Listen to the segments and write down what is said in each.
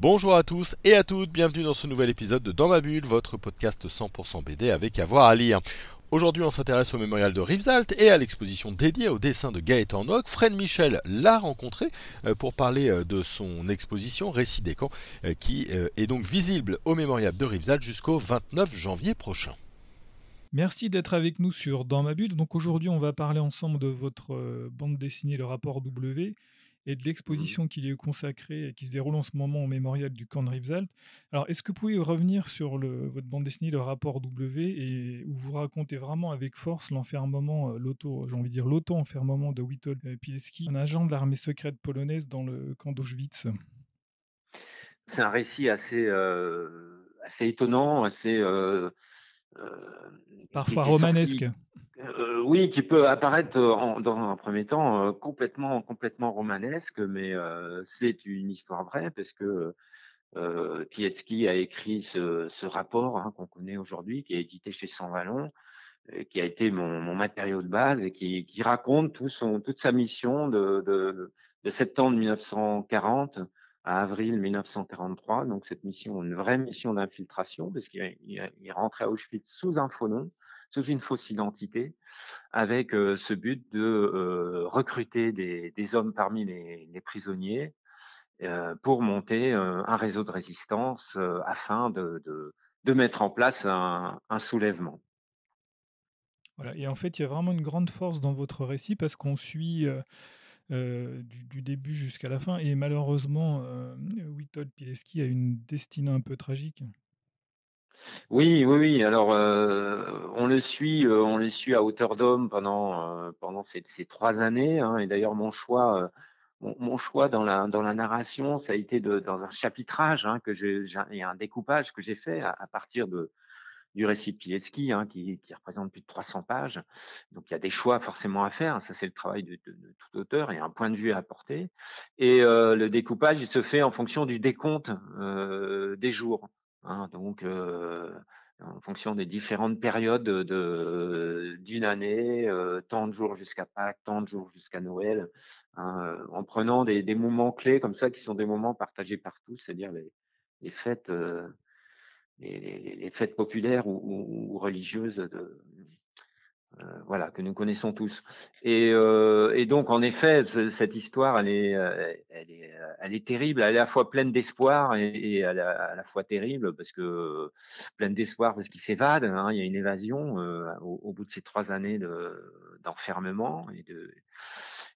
Bonjour à tous et à toutes, bienvenue dans ce nouvel épisode de Dans ma bulle, votre podcast 100% BD avec avoir à lire. Aujourd'hui, on s'intéresse au mémorial de Rivesaltes et à l'exposition dédiée au dessin de Gaëtan Nock. Fred Michel l'a rencontré euh, pour parler euh, de son exposition Récit des camps euh, qui est donc visible au mémorial de Rivesaltes jusqu'au 29 janvier prochain. Merci d'être avec nous sur Dans ma bulle. Donc aujourd'hui, on va parler ensemble de votre bande dessinée Le rapport W et de l'exposition qui lui est consacrée et qui se déroule en ce moment au mémorial du camp de Rivesaltes. Alors, est-ce que vous pouvez revenir sur le, votre bande dessinée, le rapport W, et où vous racontez vraiment avec force l'enfermement, euh, l'auto, j'ai envie de dire l'auto-enfermement de Witold euh, Pilecki, un agent de l'armée secrète polonaise dans le camp d'Auschwitz? C'est un récit assez, euh, assez étonnant, assez... Parfois romanesque. Oui, qui peut apparaître euh, dans un premier temps euh, complètement, romanesque, mais c'est une histoire vraie parce que euh, a écrit ce, rapport hein, qu'on connaît aujourd'hui, qui est édité chez Saint Vallon, qui a été mon, matériau de base et qui, raconte toute sa mission de, de, septembre 1940 à avril 1943. Donc cette mission, une vraie mission d'infiltration, parce qu'il rentrait à Auschwitz sous un faux nom sous une fausse identité, avec ce but de recruter des, hommes parmi les, prisonniers pour monter un réseau de résistance afin de, mettre en place un, soulèvement. Voilà, et en fait, il y a vraiment une grande force dans votre récit parce qu'on suit du, début jusqu'à la fin. Et malheureusement, Witold Pilecki a une destinée un peu tragique. Oui, oui, oui. Alors, euh, on le suit, euh, on le suit à hauteur d'homme pendant euh, pendant ces, trois années. Hein, et d'ailleurs, mon choix, mon, choix dans la dans la narration, ça a été dans un chapitrage hein, que j'ai, un découpage que j'ai fait à, partir de du récit de Pilecki, hein, qui, qui, représente plus de 300 pages. Donc, il y a des choix forcément à faire. Ça, c'est le travail de, de, de, tout auteur et un point de vue à apporter. Et le découpage, il se fait en fonction du décompte des jours. Hein, donc, en fonction des différentes périodes de, d'une année, tant de jours jusqu'à Pâques, tant de jours jusqu'à Noël, hein, en prenant des, des, moments clés comme ça qui sont des moments partagés par tous, c'est-à-dire les, les fêtes, les, les, fêtes populaires ou, ou religieuses de, euh, voilà, que nous connaissons tous. Et, euh, et, donc, en effet, cette histoire, elle est, euh, elle est, elle est terrible. Elle est à la fois pleine d'espoir et, et à, la, fois terrible parce que pleine d'espoir parce qu'il s'évade. Hein, il y a une évasion au, au, bout de ces trois années d'enfermement et de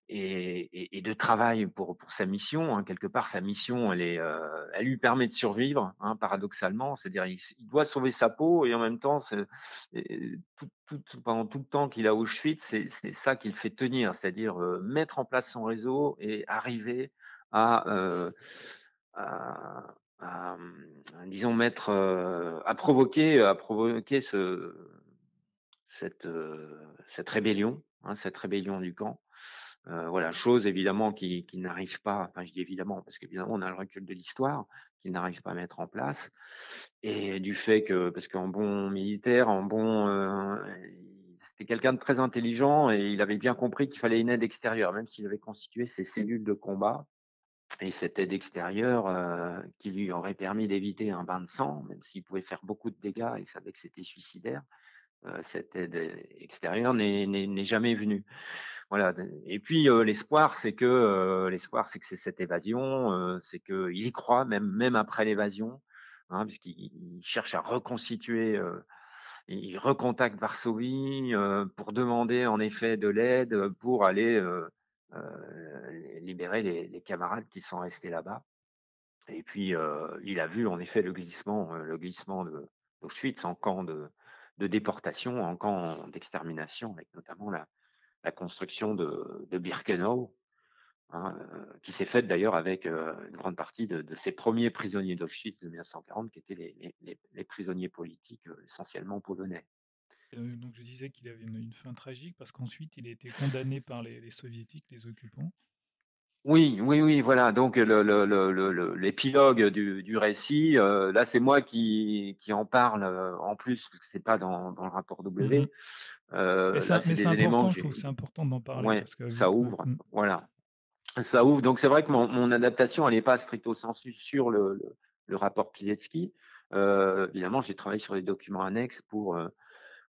et, de travail pour, pour sa mission. Hein. Quelque part, sa mission, elle, est, euh, elle lui permet de survivre, hein, paradoxalement. C'est-à-dire, il, doit sauver sa peau et en même temps, pendant tout le temps qu'il a Auschwitz, c'est ça qu'il fait tenir, c'est-à-dire euh, mettre en place son réseau et arriver à, euh, disons, mettre, à provoquer, à provoquer ce, cette, cette rébellion, hein, cette rébellion du camp. Euh, voilà, chose évidemment qui, qui n'arrive pas, enfin je dis évidemment, parce qu'évidemment on a le recul de l'histoire, qu'il n'arrive pas à mettre en place, et du fait que, parce qu'en bon militaire, en bon, euh, c'était quelqu'un de très intelligent, et il avait bien compris qu'il fallait une aide extérieure, même s'il avait constitué ses cellules de combat, et cette aide extérieure euh, qui lui aurait permis d'éviter un bain de sang, même s'il pouvait faire beaucoup de dégâts, il savait que c'était suicidaire, cette aide extérieure n'est jamais venue. Voilà. Et puis l'espoir, c'est que l'espoir, c'est que c'est cette évasion, c'est qu'il y croit même même après l'évasion, hein, puisqu'il cherche à reconstituer. il recontacte Varsovie pour demander en effet de l'aide pour aller libérer les, camarades qui sont restés là-bas. Et puis il a vu en effet le glissement, le glissement de d'Auschwitz en camp de, de déportation, en camp d'extermination, avec notamment la, construction de, Birkenau, hein, euh, qui s'est faite d'ailleurs avec euh, une grande partie de, de ces premiers prisonniers d'Auschwitz de 1940, qui étaient les, prisonniers politiques euh, essentiellement polonais. donc je disais qu'il avait une, fin tragique parce qu'ensuite il a été condamné par les soviétiques, les occupants. Oui, oui, oui, voilà. Donc l'épilogue du, du, récit, euh, là c'est moi qui, qui en parle euh, en plus parce que c'est pas dans, dans, le rapport W. Mmh euh, mais c'est important, je trouve que c'est important d'en parler. Ouais, parce que, ça ouvre, mmh. voilà. Ça ouvre. Donc c'est vrai que mon, mon adaptation, elle n'est pas stricto sensu sur le, le, le rapport Pilecki. Euh, évidemment, j'ai travaillé sur les documents annexes pour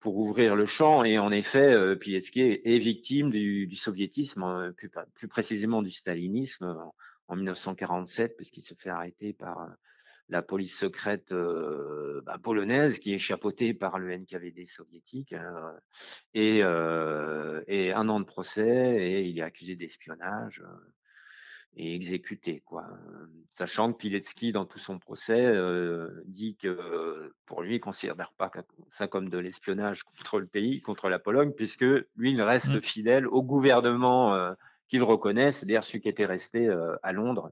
pour ouvrir le champ. Et en effet, euh, est, victime du, du soviétisme, hein, plus, plus, précisément du stalinisme en, en 1947, puisqu'il se fait arrêter par euh, la police secrète euh, bah, polonaise qui est chapeautée par le NKVD soviétique hein, et, euh, et, un an de procès et il est accusé d'espionnage et exécuté. Quoi. Sachant que Pilecki, dans tout son procès, euh, dit que pour lui, il ne considère pas ça comme de l'espionnage contre le pays, contre la Pologne, puisque lui, il reste mmh. fidèle au gouvernement euh, qu'il reconnaît, c'est-à-dire celui qui était resté euh, à Londres,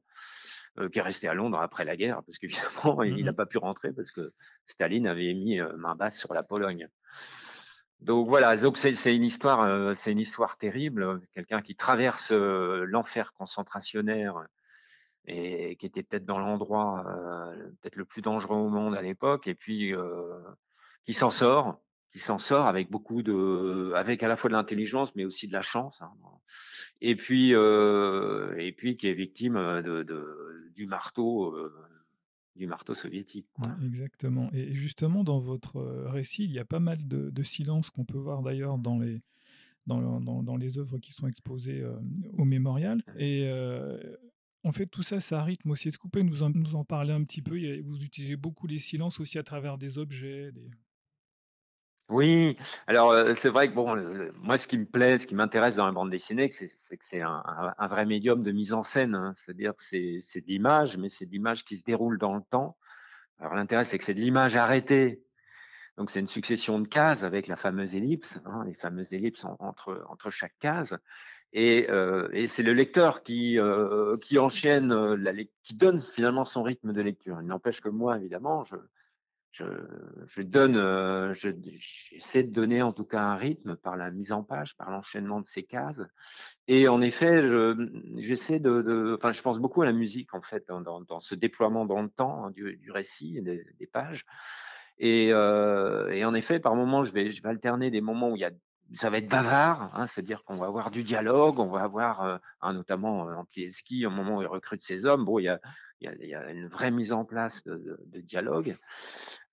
euh, qui est resté à Londres après la guerre, parce qu'évidemment, il n'a mmh pas pu rentrer parce que Staline avait mis main basse sur la Pologne. Donc voilà, donc c'est une histoire, euh, c'est une histoire terrible. Quelqu'un qui traverse euh, l'enfer concentrationnaire et qui était peut-être dans l'endroit euh, peut-être le plus dangereux au monde à l'époque, et puis qui s'en sort, qui s'en sort avec beaucoup de, avec à la fois de l'intelligence, mais aussi de la chance. Hein. Et puis et puis qui est victime de du marteau du marteau soviétique. exactement. Et justement, dans votre récit, il y a pas mal de, de silences qu'on peut voir d'ailleurs dans les, dans, dans, dans, les œuvres qui sont exposées au mémorial. Et en fait, tout ça, ça rythme aussi. Est-ce que vous pouvez nous en, nous en parler un petit peu? Vous utilisez beaucoup les silences aussi à travers des objets. Des... Oui, alors c'est vrai que bon, moi ce qui me plaît, ce qui m'intéresse dans la bande dessinée, c'est que c'est un, un, vrai médium de mise en scène. Hein. C'est-à-dire que c'est de l'image, mais c'est de l'image qui se déroule dans le temps. Alors l'intérêt, c'est que c'est de l'image arrêtée. Donc c'est une succession de cases avec la fameuse ellipse, hein, les fameuses ellipses entre, entre chaque case. Et, euh, et c'est le lecteur qui, euh, qui enchaîne, la, qui donne finalement son rythme de lecture. Il n'empêche que moi, évidemment, je, je, je donne, euh, j'essaie de donner en tout cas un rythme par la mise en page, par l'enchaînement de ces cases. Et en effet, j'essaie de, de, enfin, je pense beaucoup à la musique en fait dans, dans, ce déploiement dans le temps hein, du, du, récit, des, des pages. Et, euh, et, en effet, par moments, je vais, je vais alterner des moments où il y a ça va être bavard, hein, c'est-à-dire qu'on va avoir du dialogue, on va avoir, euh, hein, notamment euh, en ski, au moment où il recrute ses hommes, bon, il y a, une vraie mise en place de, dialogue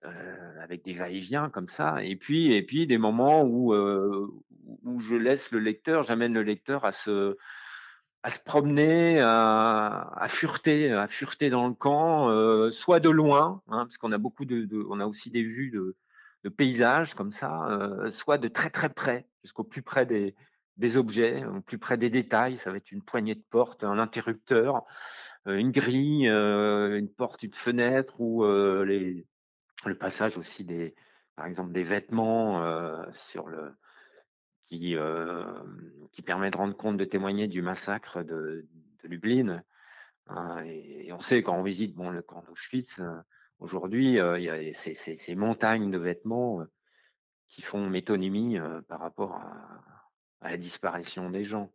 euh, avec des va-et-vient comme ça, et puis, et puis des moments où, euh, je laisse le lecteur, j'amène le lecteur à se, promener, à, fureter, à fureter dans le camp, soit de loin, hein, parce qu'on a beaucoup de, on a aussi des vues de, de paysages comme ça, euh, soit de très très près, jusqu'au plus près des, objets, au plus près des détails. Ça va être une poignée de porte, un interrupteur, euh, une grille, euh, une porte, une fenêtre, ou le passage aussi des, par exemple, des vêtements sur le qui, qui permet de rendre compte, de témoigner du massacre de, de Lublin. Hein, et, on sait quand on visite bon, le camp d'Auschwitz, aujourd'hui, il y a ces, ces, ces, montagnes de vêtements qui font métonymie par rapport à, à, la disparition des gens.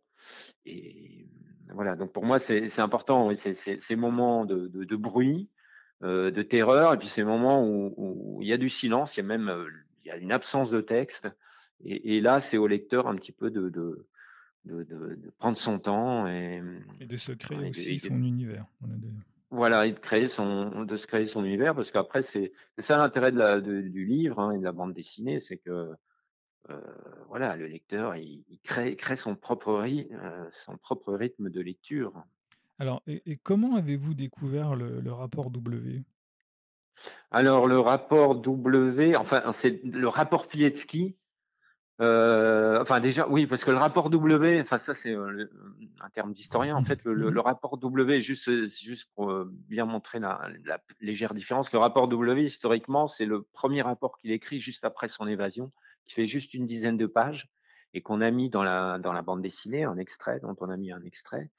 Et voilà, donc pour moi, c'est important, ces moments de, de, de bruit, euh, de terreur, et puis ces moments où, où, il y a du silence, il y a même il y a une absence de texte, et, et là, c'est au lecteur un petit peu de, prendre son temps et, et de se créer aussi son univers. Voilà, et de créer son, de se créer son univers, parce qu'après c'est ça l'intérêt de la, de, du livre hein, et de la bande dessinée, c'est que euh, voilà, le lecteur il, il crée, crée son propre rythme, euh, son propre rythme de lecture. Alors, et, et comment avez-vous découvert le, le, rapport W? Alors le rapport W, enfin c'est le rapport Pilecki euh, enfin déjà, oui, parce que le rapport W, enfin ça c'est euh, un terme d'historien. En fait, le, le, rapport W, juste juste pour euh, bien montrer la, la, légère différence, le rapport W historiquement, c'est le premier rapport qu'il écrit juste après son évasion, qui fait juste une dizaine de pages et qu'on a mis dans la dans la bande dessinée, un extrait dont on a mis un extrait.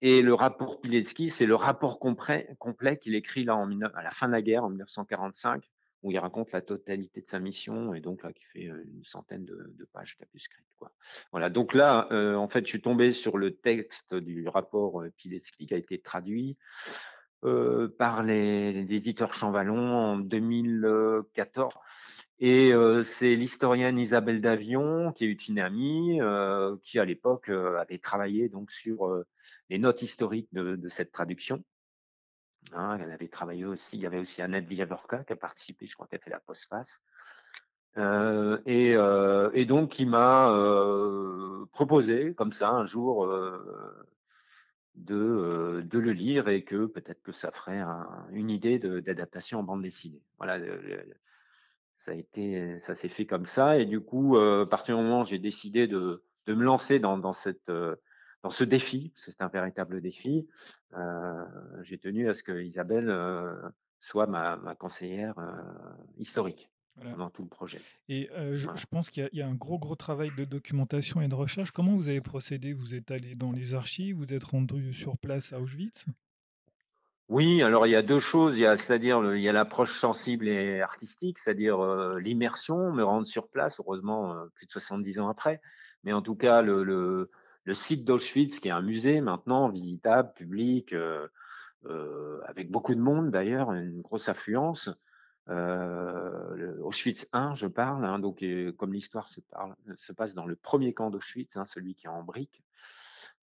Et le rapport Pilecki, c'est le rapport complet, complet qu'il écrit là en, à la fin de la guerre en 1945 où il raconte la totalité de sa mission et donc là qui fait une centaine de, de pages tapuscrites quoi. Voilà donc là en fait je suis tombé sur le texte du rapport Pilecki qui a été traduit par les, les, éditeurs Champvallon en 2014 et c'est l'historienne Isabelle Davion, qui est une amie, qui à l'époque avait travaillé donc sur les notes historiques de cette traduction. Hein, elle avait travaillé aussi, il y avait aussi Annette Villavorka qui a participé, je crois qu'elle fait la postface. Et, et, donc qui m'a proposé comme ça un jour de, de le lire et que peut-être que ça ferait un, une idée d'adaptation en bande dessinée. Voilà, ça a été, ça s'est fait comme ça. Et du coup, euh, à partir du moment où j'ai décidé de, me lancer dans, cette, euh, dans ce défi, c'est un véritable défi, euh, j'ai tenu à ce que Isabelle euh, soit ma, ma conseillère euh, historique. Voilà. dans tout le projet. Et je, voilà. je, pense qu'il y, y, a un gros, gros travail de documentation et de recherche. Comment vous avez procédé? Vous êtes allé dans les archives Vous êtes rendu sur place à Auschwitz? Oui, alors il y a deux choses, il y a c'est-à-dire il y a l'approche sensible et artistique, c'est-à-dire euh, l'immersion, me rendre sur place, heureusement euh, plus de 70 ans après, mais en tout cas le, le, le site d'Auschwitz qui est un musée maintenant visitable, public, euh, euh avec beaucoup de monde d'ailleurs, une grosse affluence. Auschwitz 1, je parle, hein, donc comme l'histoire se, se, passe dans le premier camp d'Auschwitz, hein, celui qui est en brique.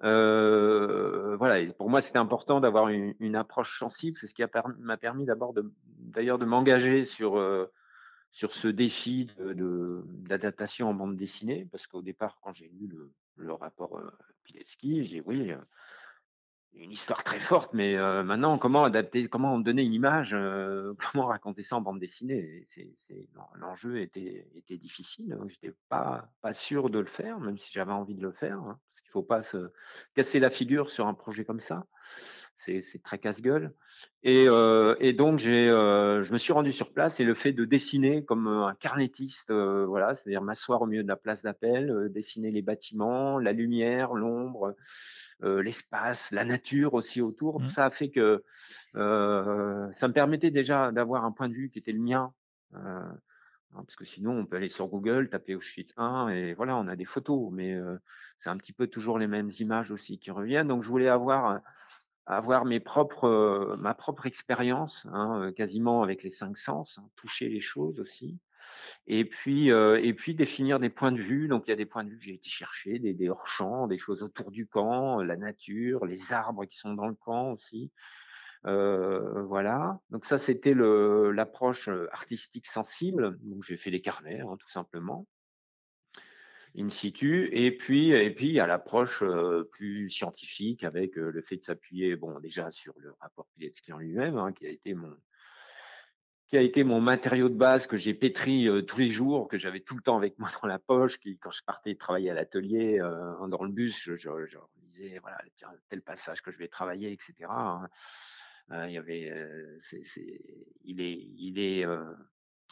Euh, voilà, pour moi, c'était important d'avoir une, approche sensible. C'est ce qui m'a permis, d'abord d'ailleurs de, de m'engager sur euh, sur ce défi d'adaptation de, en bande dessinée, parce qu'au départ, quand j'ai lu le, le rapport euh, Pilecki, j'ai oui, une histoire très forte, mais maintenant, comment adapter, comment donner une image, comment raconter ça en bande dessinée? L'enjeu était, était difficile. J'étais pas, pas sûr de le faire, même si j'avais envie de le faire, hein, parce qu'il faut pas se casser la figure sur un projet comme ça. C'est, très casse-gueule. Et, euh, et donc, j'ai, euh, je me suis rendu sur place et le fait de dessiner comme un carnettiste, euh, voilà, c'est-à-dire m'asseoir au milieu de la place d'appel, euh, dessiner les bâtiments, la lumière, l'ombre, euh, l'espace, la nature aussi autour. Mmh. Tout ça a fait que euh, ça me permettait déjà d'avoir un point de vue qui était le mien. Euh, hein, parce que sinon, on peut aller sur Google, taper Auschwitz 1 et voilà, on a des photos, mais euh, c'est un petit peu toujours les mêmes images aussi qui reviennent. Donc, je voulais avoir avoir mes propres, ma propre expérience, hein, quasiment avec les cinq sens, hein, toucher les choses aussi, et puis, euh, et puis définir des points de vue. Donc, il y a des points de vue que j'ai été chercher, des, des hors-champs, des choses autour du camp, la nature, les arbres qui sont dans le camp aussi. Euh, voilà. Donc ça, c'était l'approche artistique sensible. Donc j'ai fait les carnets, hein, tout simplement, in situ. Et puis, et puis il y a l'approche euh, plus scientifique avec euh, le fait de s'appuyer, bon, déjà sur le rapport Pilecki en lui-même, hein, qui a été mon qui a été mon matériau de base que j'ai pétri euh, tous les jours, que j'avais tout le temps avec moi dans la poche, qui, quand je partais travailler à l'atelier, euh, dans le bus, je, disais, voilà, tiens, tel passage que je vais travailler, etc. Hein. Il y avait, il est, il est,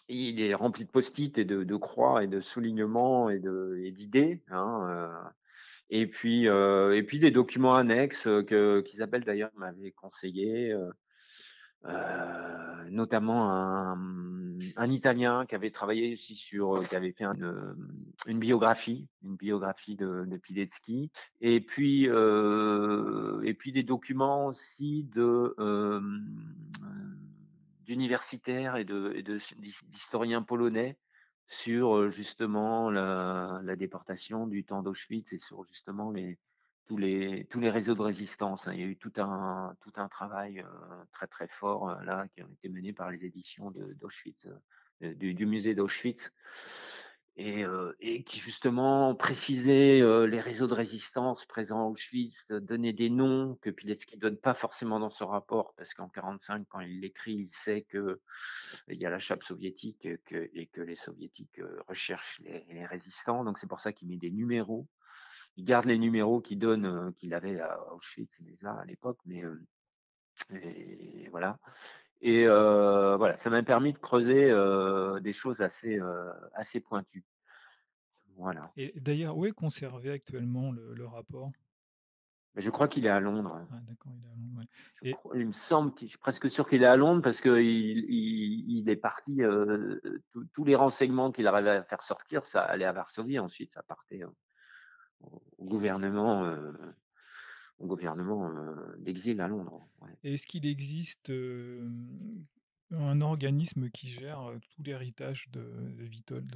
il est rempli de post-it et de, de, croix et de soulignements et d'idées. Hein, et puis, et puis des documents annexes que qu'Isabelle d'ailleurs m'avait conseillé. Euh, notamment un, un, Italien qui avait travaillé aussi sur, qui avait fait une, une biographie, une biographie de, de Pilecki, et puis euh, et puis des documents aussi de euh, d'universitaires et d'historiens polonais sur justement la, déportation du temps d'Auschwitz et sur justement les tous les tous les réseaux de résistance. Hein. Il y a eu tout un travail très très fort là qui a été mené par les éditions d'Auschwitz, du, musée d'Auschwitz, et, euh, et, qui justement précisait euh, les réseaux de résistance présents à Auschwitz, donnait des noms que Pilecki donne pas forcément dans ce rapport parce qu'en 45 quand il l'écrit, il sait que il y a la chape soviétique que, et que les soviétiques recherchent les, résistants. Donc c'est pour ça qu'il met des numéros il garde les numéros qu'il donne, qu'il avait à Auschwitz déjà à l'époque, mais et voilà. Et euh, voilà, ça m'a permis de creuser euh, des choses assez euh, assez pointues. Voilà. Et d'ailleurs, où est conservé actuellement le, le rapport? Je crois qu'il est à Londres. Ah, d'accord, il est à Londres. Je crois- il me semble, qu'il- je suis presque sûr qu'il est à Londres parce que il, il- est parti. tous- les renseignements qu'il arrivait à faire sortir, ça allait à Varsovie. Ensuite, ça partait au, gouvernement, gouvernement d'exil à Londres. ouais. Est-ce qu'il existe un organisme qui gère tout l'héritage de, de Witold?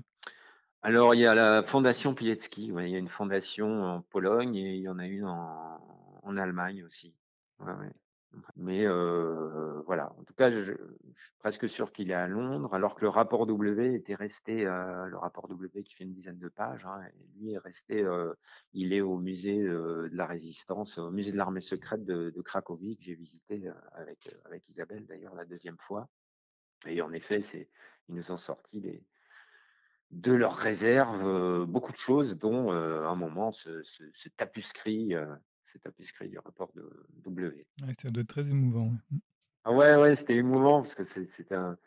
Alors, il y a la fondation Pilecki. ouais, il y a une fondation en Pologne et il y en a une en, en Allemagne aussi. Ouais, ouais. Mais voilà, en tout cas, je, suis presque sûr qu'il est à Londres, alors que le rapport W était resté, le rapport W qui fait une dizaine de pages, hein, lui est resté, il est au musée de la Résistance, au musée de l'armée secrète de, Cracovie que j'ai visité avec avec Isabelle d'ailleurs la deuxième fois. Et en effet, ils nous ont sorti de leurs réserves beaucoup de choses, dont euh, un moment ce, ce, ce tapuscrit, euh, ce tapuscrit du rapport de W. Ouais, Ça doit être très émouvant. ouais. Ah ouais, ouais, c'était émouvant parce que c'est- c'était un,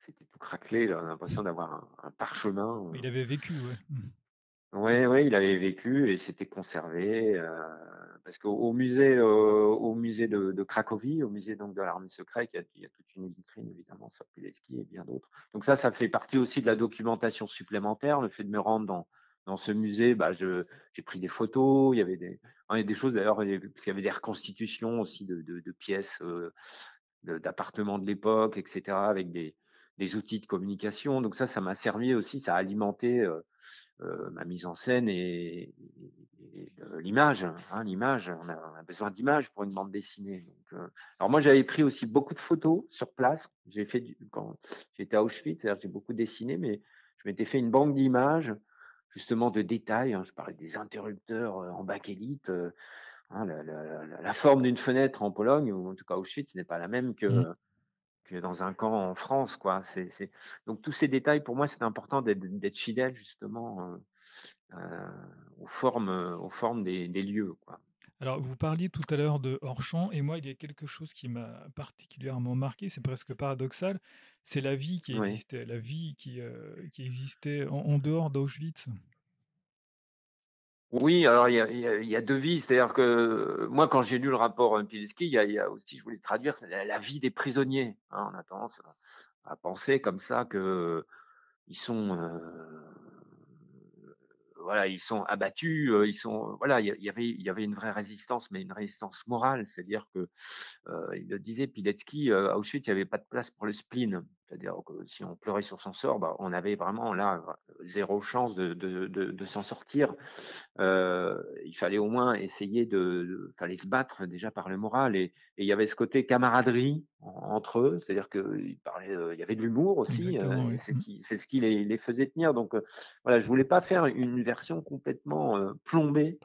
c'était tout craquelé. J'avais l'impression d'avoir un, un parchemin. Il avait vécu, ouais. Mm. Ouais, ouais, il avait vécu et c'était conservé euh, parce qu'au au musée, euh, au musée de, de Cracovie, au musée donc de l'armée secrète, il y, a, il y a toute une vitrine évidemment sur Pilecki et bien d'autres. Donc ça, ça fait partie aussi de la documentation supplémentaire. Le fait de me rendre dans dans ce musée, bah, j'ai pris des photos. Il y avait des, hein, il y a des choses d'ailleurs, parce qu'il y avait des reconstitutions aussi de, de, de pièces. euh, d'appartements de l'époque, etc., avec des, des outils de communication. Donc ça, ça m'a servi aussi, ça a alimenté euh, ma mise en scène et, et, l'image. Hein, l'image, on a, on a besoin d'images pour une bande dessinée. Alors moi, j'avais pris aussi beaucoup de photos sur place. J'ai fait du, quand j'étais à Auschwitz, j'ai beaucoup dessiné, mais je m'étais fait une banque d'images, justement de détails. hein. je parlais des interrupteurs en bakélite. euh, Hein, la, la- la- la forme d'une fenêtre en Pologne, ou en tout cas Auschwitz, n'est pas la même que, Mhm. que dans un camp en France. Quoi. C'est, c'est... Donc tous ces détails, pour moi, c'est important d'être, d'être fidèle justement euh, euh, aux formes, aux formes des, des lieux. Quoi. Alors, vous parliez tout à l'heure de hors-champ, et moi, il y a quelque chose qui m'a particulièrement marqué, c'est presque paradoxal, c'est la vie qui Oui. existait, la vie qui, euh, qui existait en, en dehors d'Auschwitz. Oui, alors il y a, deux vies, c'est-à-dire que euh, moi, quand j'ai lu le rapport euh, Pilecki, il y a, y a aussi, je voulais traduire, c'est la, la vie des prisonniers. hein. on a tendance à, penser comme ça que ils sont, euh, voilà, ils sont abattus, ils sont, voilà, il y, avait, une vraie résistance, mais une résistance morale, c'est-à-dire que il le disait Pilecki, à Auschwitz, il n'y avait pas de place pour le spleen. C'est-à-dire que si on pleurait sur son sort, bah, on avait vraiment là zéro chance de, de, de, de s'en sortir. Euh, il fallait au moins essayer de, fallait se battre déjà par le moral et, et il y avait ce côté camaraderie en- entre eux, c'est-à-dire que il parlait, euh, il y avait de l'humour aussi, euh, oui. c'est qui, ce qui les, les faisait tenir. Donc euh, voilà, je voulais pas faire une version complètement plombée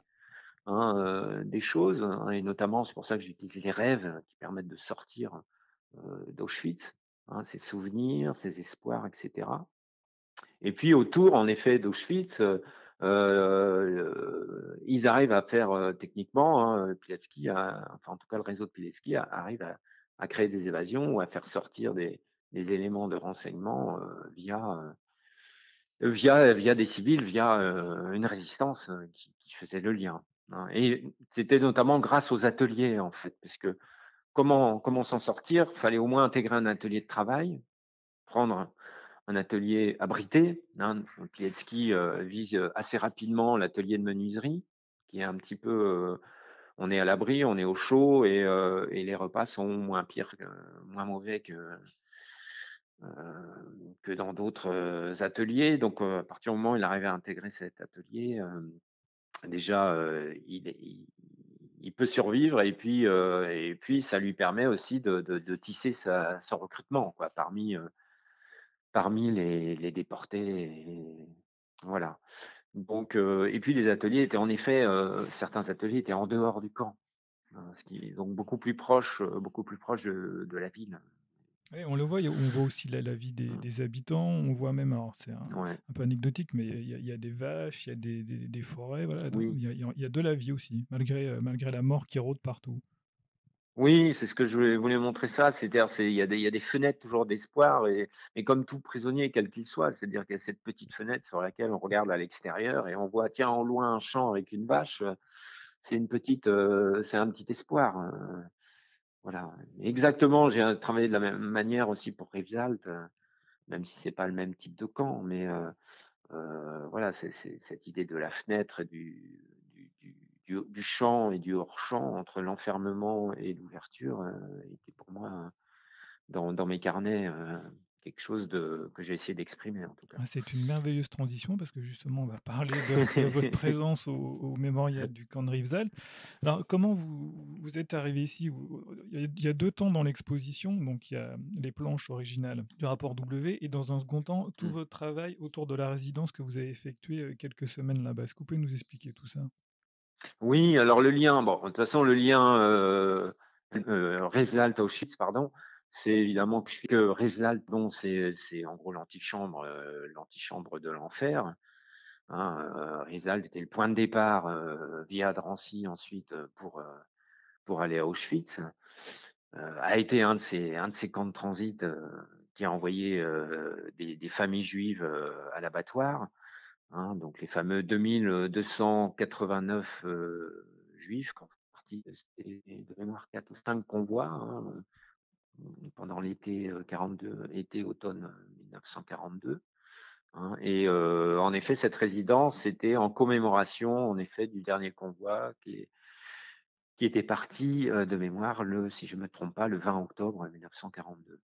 hein, des choses, hein, et notamment c'est pour ça que j'utilise les rêves qui permettent de sortir d'Auschwitz, hein, ses souvenirs, ses espoirs, etc. Et puis autour, en effet, d'Auschwitz, euh, euh, ils arrivent à faire euh, techniquement, hein, Pilecki, enfin en tout cas le réseau de Pilecki arrive à, créer des évasions ou à faire sortir des, éléments de renseignement via via des civils, via une résistance qui, qui faisait le lien. hein. Et c'était notamment grâce aux ateliers en fait, parce que comment comment s'en sortir? Fallait au moins intégrer un atelier de travail, prendre un atelier abrité. Hein. Euh, vise euh, assez rapidement l'atelier de menuiserie, qui est un petit peu, euh, on est à l'abri, on est au chaud et, les repas sont moins pires, moins mauvais que que dans d'autres ateliers. Donc à partir du moment où il arrive à intégrer cet atelier, déjà il, il, il peut survivre et puis euh, et puis ça lui permet aussi de, tisser sa, son recrutement quoi parmi euh, parmi les, déportés. et- voilà. Donc, euh, et puis les ateliers étaient en effet, certains ateliers étaient en dehors du camp, hein, ce qui est donc beaucoup plus proche, beaucoup plus proche de la ville. On le voit, on voit aussi la, la vie des, des habitants, on voit même, alors c'est un, Ouais. un peu anecdotique, mais il y, a, il y a des vaches, il y a des, des- des forêts, voilà, Oui. il y, a, y de la vie aussi, malgré, euh, malgré la mort qui rôde partout. Oui, c'est ce que je voulais, montrer ça. C'est-à-dire, c'est, il y a des, il y a des fenêtres toujours d'espoir et, et comme tout prisonnier, quel qu'il soit, c'est-à-dire qu'il y a cette petite fenêtre sur laquelle on regarde à l'extérieur et on voit, tiens, en loin un champ avec une vache. c'est une petite, c'est un petit espoir. Voilà. Exactement, j'ai travaillé de la même manière aussi pour Rivesaltes, même si c'est pas le même type de camp, mais voilà, c'est cette idée de la fenêtre du, du, champ et du hors-champ entre l'enfermement et l'ouverture était pour moi dans mes carnets quelque chose de, que j'ai essayé d'exprimer en tout cas. Ah, c'est une merveilleuse transition parce que justement on va parler de, votre présence au, mémorial du camp de Rivesaltes. Alors comment vous, vous êtes arrivé ici? Il y, a, deux temps dans l'exposition, donc il y a les planches originales du rapport W et dans un second temps tout mmh. votre travail autour de la résidence que vous avez effectué euh, quelques semaines là-bas. Est-ce que vous pouvez nous expliquer tout ça? Oui, alors le lien, bon, de toute façon le lien euh, euh Auschwitz, pardon, c'est évidemment que, que bon, c'est en gros l'antichambre, euh, l'antichambre de l'enfer. Hein, euh, était le point de départ euh, via Drancy ensuite euh, pour pour aller à Auschwitz. a été un de ces un de ces camps de transit qui a envoyé des, des, familles juives à l'abattoir. Hein, donc les fameux 2289 juifs qui ont parti de, mémoire 4 ou 5 convois. Hein, pendant l'été 42, euh, été automne 1942. Hein, et en effet, cette résidence, c'était en commémoration, en effet, du dernier convoi qui, était parti de mémoire, le, si je ne me trompe pas, le 20 octobre 1942.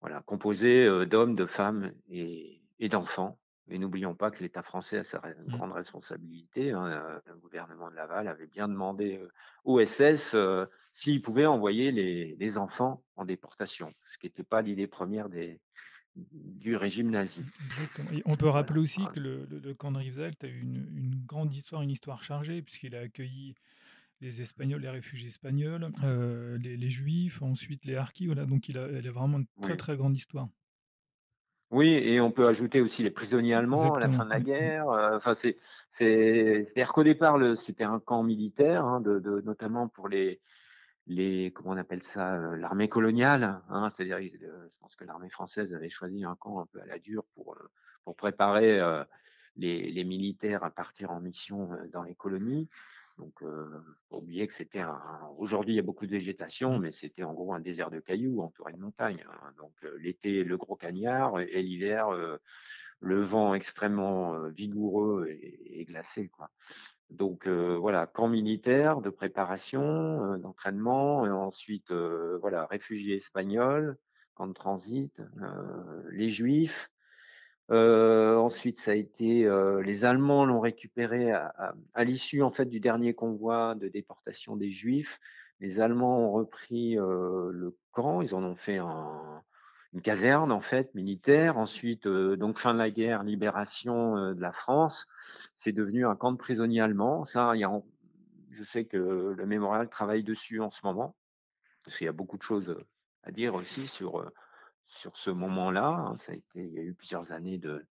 Voilà, composé d'hommes, de femmes et d'enfants. Et n'oublions pas que l'État français a sa mmh. grande responsabilité. Hein, le gouvernement de Laval avait bien demandé au SS s'il pouvait envoyer les, enfants en déportation, ce qui n'était pas l'idée première des, du régime nazi. Exactement. Et on peut rappeler aussi que le, camp de Rivesaltes a eu une, grande histoire, une histoire chargée, puisqu'il a accueilli les Espagnols, les réfugiés espagnols, les, Juifs, ensuite les Harkis. Voilà. Donc il a, a vraiment une très très grande histoire. Oui, et on peut ajouter aussi les prisonniers allemands à la fin de la guerre. Euh, enfin, c'est, c'est, c'est-à-dire qu'au départ, le, c'était un camp militaire, hein, de, de, notamment pour les, les, comment on appelle ça, euh, l'armée coloniale. Hein, c'est-à-dire, euh, je pense que l'armée française avait choisi un camp un peu à la dure pour, pour préparer les, les militaires à partir en mission dans les colonies. Donc, euh, faut oublier que c'était un. Aujourd'hui, il y a beaucoup de végétation, mais c'était en gros un désert de cailloux entouré de montagnes. Hein. Donc, euh, l'été, le gros cagnard, et, l'hiver, euh, le vent extrêmement euh, vigoureux et, glacé, quoi. Donc, voilà, camp militaire de préparation, d'entraînement, et ensuite, voilà, réfugiés espagnols, camp de transit, les juifs, euh, ensuite, ça a été euh, les Allemands l'ont récupéré à, à, l'issue en fait du dernier convoi de déportation des Juifs. Les Allemands ont repris euh, le camp, ils en ont fait un, une caserne en fait militaire. Ensuite, euh, donc fin de la guerre, libération euh, de la France, c'est devenu un camp de prisonniers allemands. Ça, il y a, je sais que le mémorial travaille dessus en ce moment parce qu'il y a beaucoup de choses à dire aussi sur sur ce moment-là. Hein, ça a été, il y a eu plusieurs années de,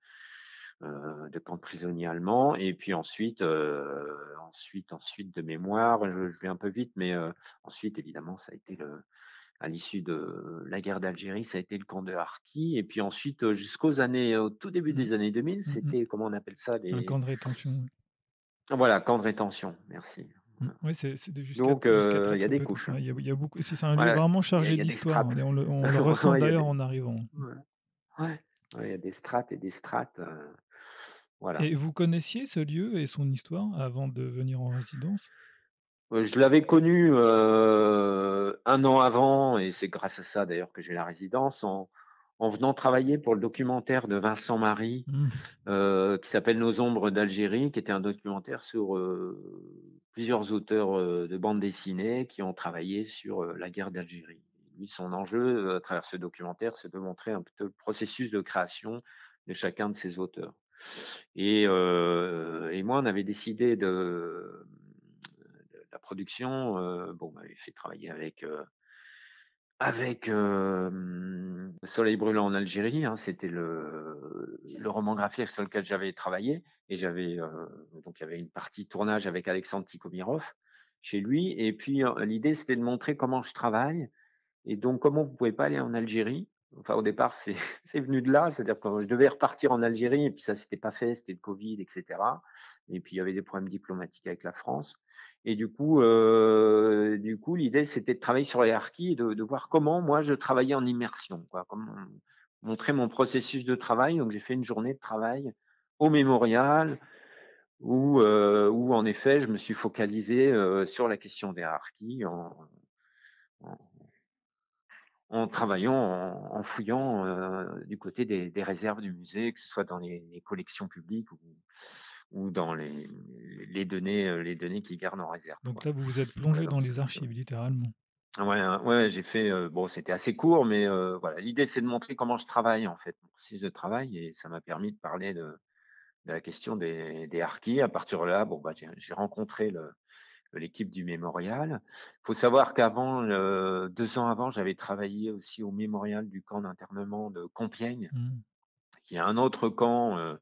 euh, de camp de prisonniers allemands. Et puis ensuite, euh, ensuite, ensuite de mémoire, je, vais un peu vite, mais euh, ensuite, évidemment, ça a été le, à l'issue de la guerre d'Algérie, ça a été le camp de Harki. Et puis ensuite, jusqu'aux années, au tout début des mmh. années 2000, mmh c'était, comment on appelle ça les... Un camp de rétention. Voilà, camp de rétention, merci. Mmh. Oui, c'est jusqu'à. Donc, il y a des couches. Il y, a beaucoup. C'est un lieu vraiment chargé d'histoire. On, le, on le ressent d'ailleurs en arrivant. Ouais. Il y a des strates et des strates. voilà. Et vous connaissiez ce lieu et son histoire avant de venir en résidence? Je l'avais connu un an avant, et c'est grâce à ça d'ailleurs que j'ai la résidence, en, en venant travailler pour le documentaire de Vincent Marie mmh. euh, qui s'appelle Nos ombres d'Algérie, qui était un documentaire sur euh, plusieurs auteurs euh, de bande dessinée qui ont travaillé sur la guerre d'Algérie. Lui, son enjeu à travers ce documentaire, c'est de montrer un peu le processus de création de chacun de ces auteurs. Et, et moi, on avait décidé de, de la production. bon, on m'avait fait travailler avec avec Soleil brûlant en Algérie, hein, c'était le, le, roman graphique sur lequel j'avais travaillé et j'avais donc il y avait une partie tournage avec Alexandre Tikomirov chez lui et puis l'idée c'était de montrer comment je travaille et donc comment vous pouvez pas aller en Algérie enfin au départ, c'est venu de là, c'est-à-dire que je devais repartir en Algérie et puis ça s'était pas fait, c'était le Covid, etc. Et puis il y avait des problèmes diplomatiques avec la France. Et du coup, euh, du coup, l'idée c'était de travailler sur les harkis et de, de, voir comment moi je travaillais en immersion, quoi, comment montrer mon processus de travail. Donc j'ai fait une journée de travail au mémorial où, euh, où en effet je me suis focalisé euh, sur la question des harkis en, en en travaillant, en, fouillant euh, du côté des, réserves du musée, que ce soit dans les, collections publiques ou, ou dans les, les, données, euh, les données qu'ils gardent en réserve. Donc là, vous vous êtes plongé dans les archives, littéralement. Ouais, hein, ouais j'ai fait. Euh, bon, c'était assez court, mais voilà. L'idée, c'est de montrer comment je travaille, en fait, mon processus de travail, et ça m'a permis de parler de, de, la question des, des harkis. À partir de là, bon, bah, j'ai rencontré le, l'équipe du mémorial. Il faut savoir qu'avant, deux ans avant, j'avais travaillé aussi au mémorial du camp d'internement de Compiègne, mmh. qui est un autre camp, euh,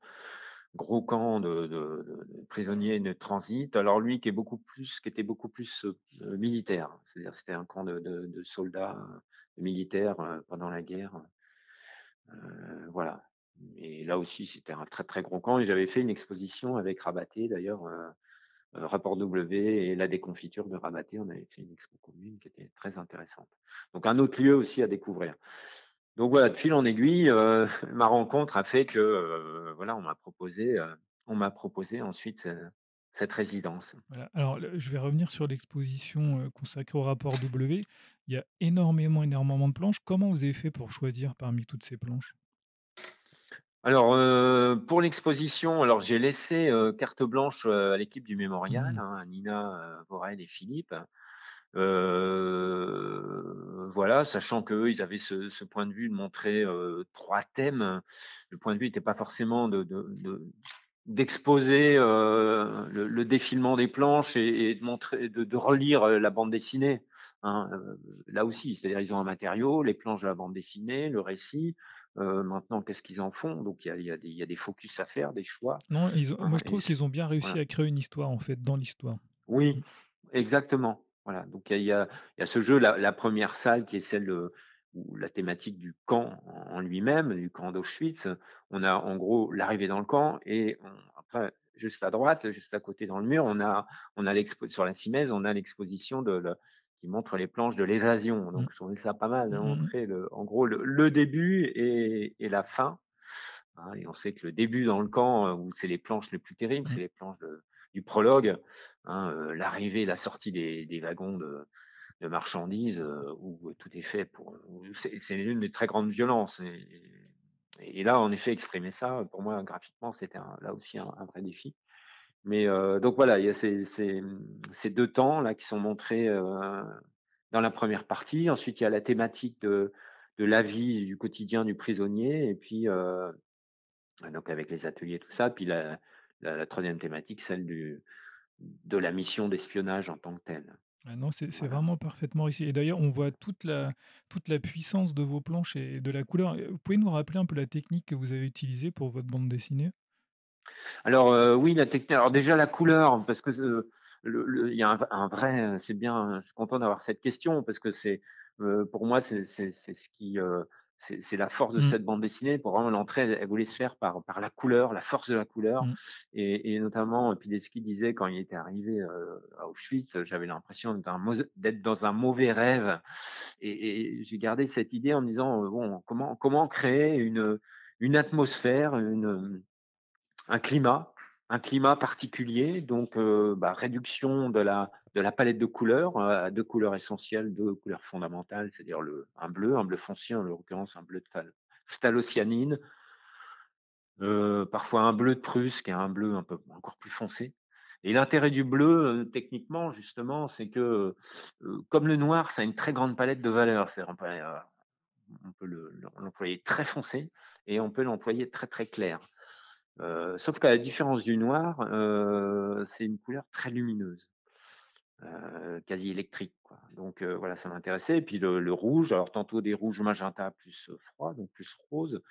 gros camp de, prisonniers de transit. Alors lui, qui est beaucoup plus, qui était beaucoup plus euh, militaire, c'est-à-dire c'était un camp de, soldats, de militaires euh, pendant la guerre. voilà. Et là aussi, c'était un très très gros camp. Et j'avais fait une exposition avec Rabaté, d'ailleurs, euh, rapport W et la déconfiture de Ramaté. On avait fait une expo commune qui était très intéressante. Donc un autre lieu aussi à découvrir. Donc voilà, de fil en aiguille, euh, ma rencontre a fait que euh, voilà, on m'a proposé, on m'a proposé ensuite cette résidence. Alors, je vais revenir sur l'exposition consacrée au rapport W. Il y a énormément, énormément de planches. Comment vous avez fait pour choisir parmi toutes ces planches? Alors, euh, pour l'exposition, alors j'ai laissé euh, carte blanche euh, à l'équipe du mémorial, mmh. hein, Nina, Vorel et Philippe. voilà, sachant qu'eux, ils avaient ce, point de vue de montrer trois thèmes. Le point de vue n'était pas forcément de, d'exposer le, défilement des planches et, de montrer, de, relire la bande dessinée. Hein, là aussi, c'est-à-dire ils ont un matériau, les planches de la bande dessinée, le récit. Euh, maintenant, qu'est-ce qu'ils en font? Donc, il y a, y a, des focus à faire, des choix. Non, ils moi, je trouve qu'ils ont bien réussi à créer une histoire, en fait, dans l'histoire. Oui, exactement. Voilà. Donc, il y a, ce jeu, la, première salle qui est celle où la thématique du camp en lui-même, du camp d'Auschwitz. On a en gros l'arrivée dans le camp et après, juste à droite, juste à côté dans le mur, on a, on a sur la Cimèse, on a l'exposition de, qui montre les planches de l'évasion. Donc, mmh. je trouvais ça pas mal de mmh, mmh, montrer, le, en gros, le, début et, et, la fin. Hein, et on sait que le début dans le camp, euh, où c'est les planches les plus terribles, c'est les planches du prologue, hein, euh, l'arrivée, la sortie des, des wagons de, de marchandises, où tout est fait pour. C'est une des très grandes violences. Et, là, en effet, exprimer ça, pour moi, graphiquement, c'était là aussi un, vrai défi. Mais donc voilà, il y a ces, ces, deux temps là qui sont montrés dans la première partie. Ensuite, il y a la thématique de, de la vie du quotidien du prisonnier, et puis donc avec les ateliers tout ça. Puis la, la, troisième thématique, celle du, de la mission d'espionnage en tant que telle. Ah non, c'est vraiment parfaitement réussi. Et d'ailleurs, on voit toute la, toute la puissance de vos planches et de la couleur. Vous pouvez nous rappeler un peu la technique que vous avez utilisée pour votre bande dessinée? Alors euh, oui, la technique. Alors déjà la couleur, parce que euh, il y a un, vrai. C'est bien. Je suis content d'avoir cette question parce que c'est euh, pour moi c'est ce qui c'est la force de mmh. cette bande dessinée. Pour vraiment l'entrée, elle, voulait se faire par, par la couleur, la force de la couleur. Mmh. Et, et, notamment, Pileski disait quand il était arrivé à Auschwitz, j'avais l'impression d'être dans un mauvais rêve. Et, et j'ai gardé cette idée en me disant, bon, comment, comment créer une, une atmosphère, une, un climat, un climat particulier, donc euh, bah, réduction de la, palette de couleurs à deux couleurs essentielles, deux couleurs fondamentales, c'est-à-dire un bleu, un bleu foncier, en l'occurrence un bleu de phthalocyanine, euh, parfois un bleu de Prusse qui est un bleu un peu encore plus foncé. Et l'intérêt du bleu, euh, techniquement, justement, c'est que comme le noir, ça a une très grande palette de valeurs. C'est on peut l'employer très foncé et on peut l'employer très très clair. Sauf qu'à la différence du noir, c'est une couleur très lumineuse, quasi électrique. Donc voilà, ça m'intéressait. Et puis le, rouge, alors tantôt des rouges magenta plus froid, donc plus rose,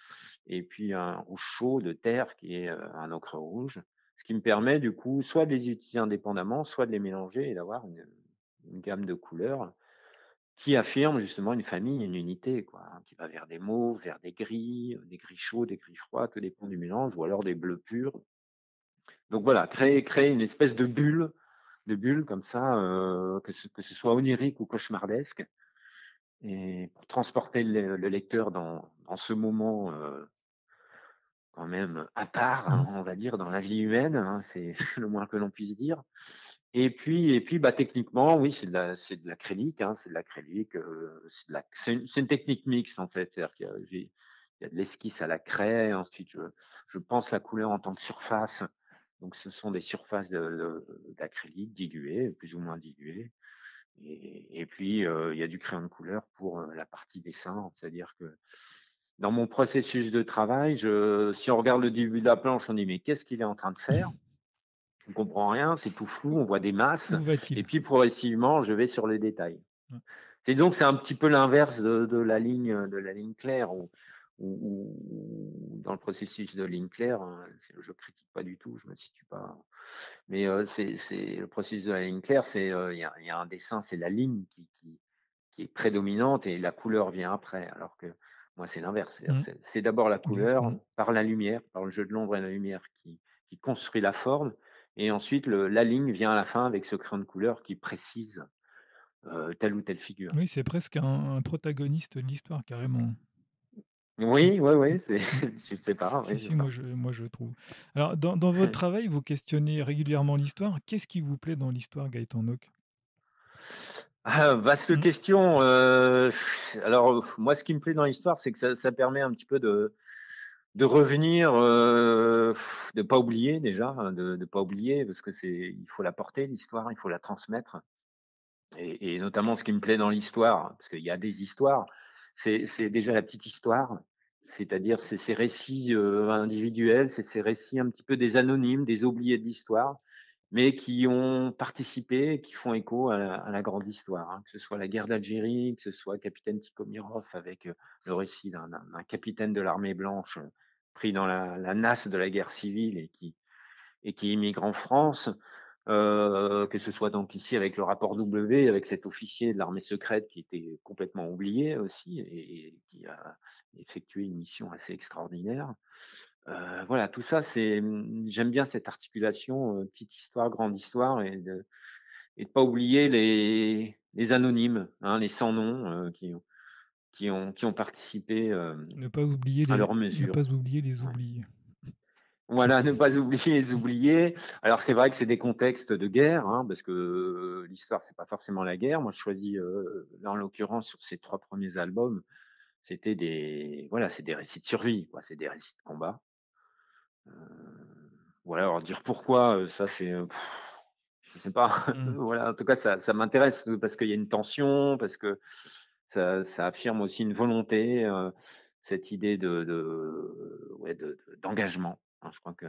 et puis un rouge chaud de terre qui est un ocre rouge, ce qui me permet du coup soit de les utiliser indépendamment, soit de les mélanger et d'avoir une, gamme de couleurs qui affirme justement une famille, une unité, quoi, hein, qui va vers des mauves, vers des gris, des gris chauds, des gris froids, tout dépend du mélange, ou alors des bleus purs. Donc voilà, créer, créer une espèce de bulle, de bulle comme ça, euh, que, ce, que ce soit onirique ou cauchemardesque, et pour transporter le, lecteur dans, dans, ce moment euh, quand même à part, hein, on va dire, dans la vie humaine, hein, c'est le moins que l'on puisse dire. Et puis, et puis, bah, techniquement, oui, c'est de la, c'est de l'acrylique, hein, c'est de l'acrylique, euh, c'est de la, c'est une, technique mixte en fait, c'est-à-dire qu'il y y a de l'esquisse à la craie, ensuite je, je pense la couleur en tant que surface, donc ce sont des surfaces d'acrylique diluées, plus ou moins diluées, et, et puis euh, il y a du crayon de couleur pour euh, la partie dessin, c'est-à-dire que dans mon processus de travail, je, si on regarde le début de la planche, on dit mais qu'est-ce qu'il est en train de faire? On comprend rien, c'est tout flou, on voit des masses. Et puis progressivement, je vais sur les détails. C'est donc c'est un petit peu l'inverse de, la ligne de la ligne claire ou dans le processus de ligne claire, hein, je critique pas du tout, je me situe pas. Mais euh, c'est le processus de la ligne claire, c'est euh, il y, a, un dessin, c'est la ligne qui, qui, est prédominante et la couleur vient après. Alors que moi c'est l'inverse, c'est mmh. d'abord la couleur par la lumière, par le jeu de l'ombre et la lumière qui, qui construit la forme et ensuite, le, la ligne vient à la fin avec ce crayon de couleur qui précise euh, telle ou telle figure. Oui, c'est presque un, protagoniste de l'histoire, carrément. Oui, oui, oui, c'est, sais pas. Si, si, moi je, moi je trouve. Alors, dans, dans votre travail, vous questionnez régulièrement l'histoire. Qu'est-ce qui vous plaît dans l'histoire, Gaëtan Nock? Ah, vaste mmh. question. Euh, alors, moi, ce qui me plaît dans l'histoire, c'est que ça, ça, permet un petit peu de, de revenir, euh, de pas oublier déjà, hein, de ne pas oublier parce que c'est, il faut la porter l'histoire, il faut la transmettre. Et, et notamment ce qui me plaît dans l'histoire, parce qu'il y a des histoires, c'est, déjà la petite histoire, c'est-à-dire c'est ces récits euh, individuels, c'est ces récits un petit peu des anonymes, des oubliés de l'histoire, mais qui ont participé, qui font écho à la, grande histoire, hein, que ce soit la guerre d'Algérie, que ce soit Capitaine Tikhomirov avec euh, le récit d'un capitaine de l'armée blanche pris dans la, la, nasse de la guerre civile et qui, et qui immigre en France, euh, que ce soit donc ici avec le rapport W, avec cet officier de l'armée secrète qui était complètement oublié aussi et, qui a effectué une mission assez extraordinaire. Euh, voilà, tout ça, c'est, j'aime bien cette articulation euh, petite histoire, grande histoire et de et de pas oublier les, les anonymes, hein, les sans noms qui ont qui ont, qui ont participé euh, ne pas oublier à leur mesure. Ne pas oublier les oubliés. Voilà, ne pas oublier les oubliés. Alors c'est vrai que c'est des contextes de guerre, hein, parce que euh, l'histoire c'est pas forcément la guerre. Moi je choisis, euh, là en l'occurrence sur ces trois premiers albums, c'était des, voilà, c'est des récits de survie, quoi, c'est des récits de combat. Euh, voilà, alors dire pourquoi, ça c'est, je sais pas. Mmh. voilà, en tout cas ça, ça m'intéresse parce qu'il y a une tension, parce que ça, affirme aussi une volonté, euh, cette idée de, d'engagement. Hein, je crois que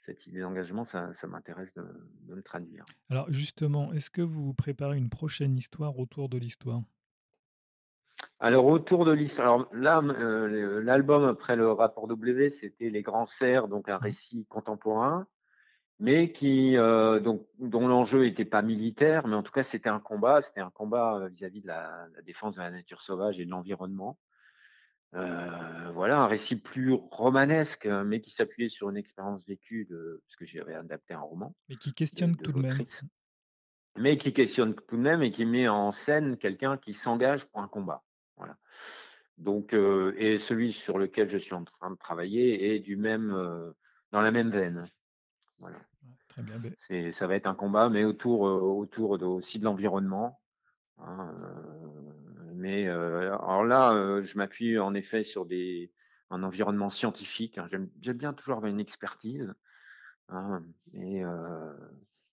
cette idée d'engagement, ça, m'intéresse de, le traduire. Alors justement, est-ce que vous préparez une prochaine histoire autour de l'histoire? Alors autour de l'histoire, alors là, euh, l'album après le rapport W, c'était Les Grands Serres, donc un mmh. récit contemporain mais qui euh, donc dont l'enjeu n'était pas militaire, mais en tout cas c'était un combat, c'était un combat euh, vis-à-vis de la, la, défense de la nature sauvage et de l'environnement. Euh, voilà un récit plus romanesque, mais qui s'appuyait sur une expérience vécue de, parce que j'avais adapté un roman. Mais qui questionne tout de même. Mais qui questionne tout de même et qui met en scène quelqu'un qui s'engage pour un combat. Voilà. Donc, euh, et celui sur lequel je suis en train de travailler est du même, dans la même veine. Ben c'est, ça va être un combat, mais autour, euh, autour aussi de l'environnement. Hein, euh, mais euh, alors là, je m'appuie en effet sur des, un environnement scientifique. Hein. J'aime, j'aime bien toujours avoir une expertise. Hein, et,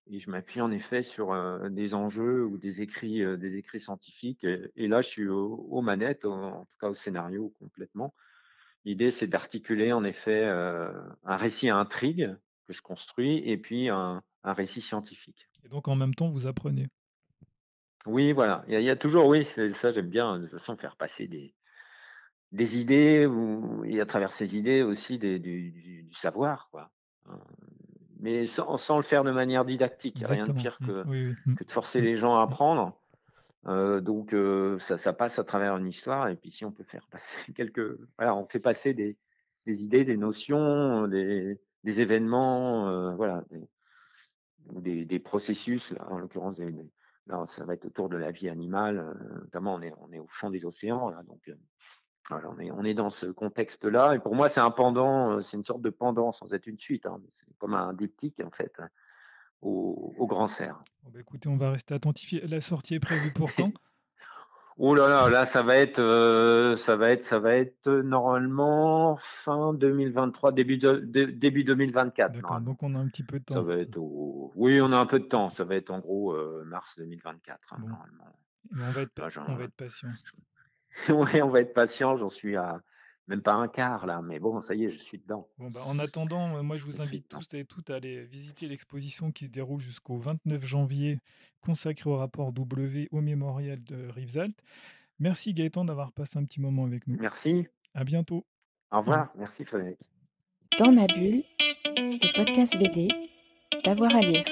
et, je m'appuie en effet sur des enjeux ou des écrits, des écrits scientifiques. Et, là, je suis aux, manettes, en tout cas au scénario complètement. L'idée, c'est d'articuler en effet un récit à intrigue que je construis, et puis un, récit scientifique. Et donc en même temps, vous apprenez Oui, voilà. Il y, a, toujours, oui, ça j'aime bien, de toute façon, faire passer des, des idées, ou, et à travers ces idées aussi des, du, savoir, quoi. Hein. Mais sans, sans, le faire de manière didactique. Rien de pire mmh. que, mmh. que de forcer les gens à apprendre. Euh, donc ça, ça, passe à travers une histoire et puis si on peut faire passer quelques, voilà, on fait passer des, des idées, des notions, des, des événements, voilà, des, des, processus. Là, en l'occurrence, là, ça va être autour de la vie animale, notamment on est, on est au fond des océans là, donc voilà, on est, on est dans ce contexte-là et pour moi c'est un pendant, c'est une sorte de pendant sans être une suite, hein, c'est comme un diptyque en fait au, Grand Serre. Bah, écoutez, on va rester attentif. La sortie est prévue pour quand? Oh là là, là ça va être, euh, ça va être, ça va être normalement fin 2023, début début 2024. D'accord, donc on a un petit peu de temps. Ça va être oui, on a un peu de temps. Ça va être en gros euh, mars 2024 hein, normalement. on va être, on va être patient. oui, on va être patient. J'en suis à même pas un quart là, mais bon, ça y est, je suis dedans. Bon, bah, en attendant, euh, moi je vous invite tous et toutes à aller visiter l'exposition qui se déroule jusqu'au 29 janvier, consacrée au rapport W au mémorial de Rivesaltes. Merci Gaëtan d'avoir passé un petit moment avec nous. Merci. À bientôt. Au revoir. Merci Frédéric. Dans ma bulle, le podcast BD, d'avoir à lire.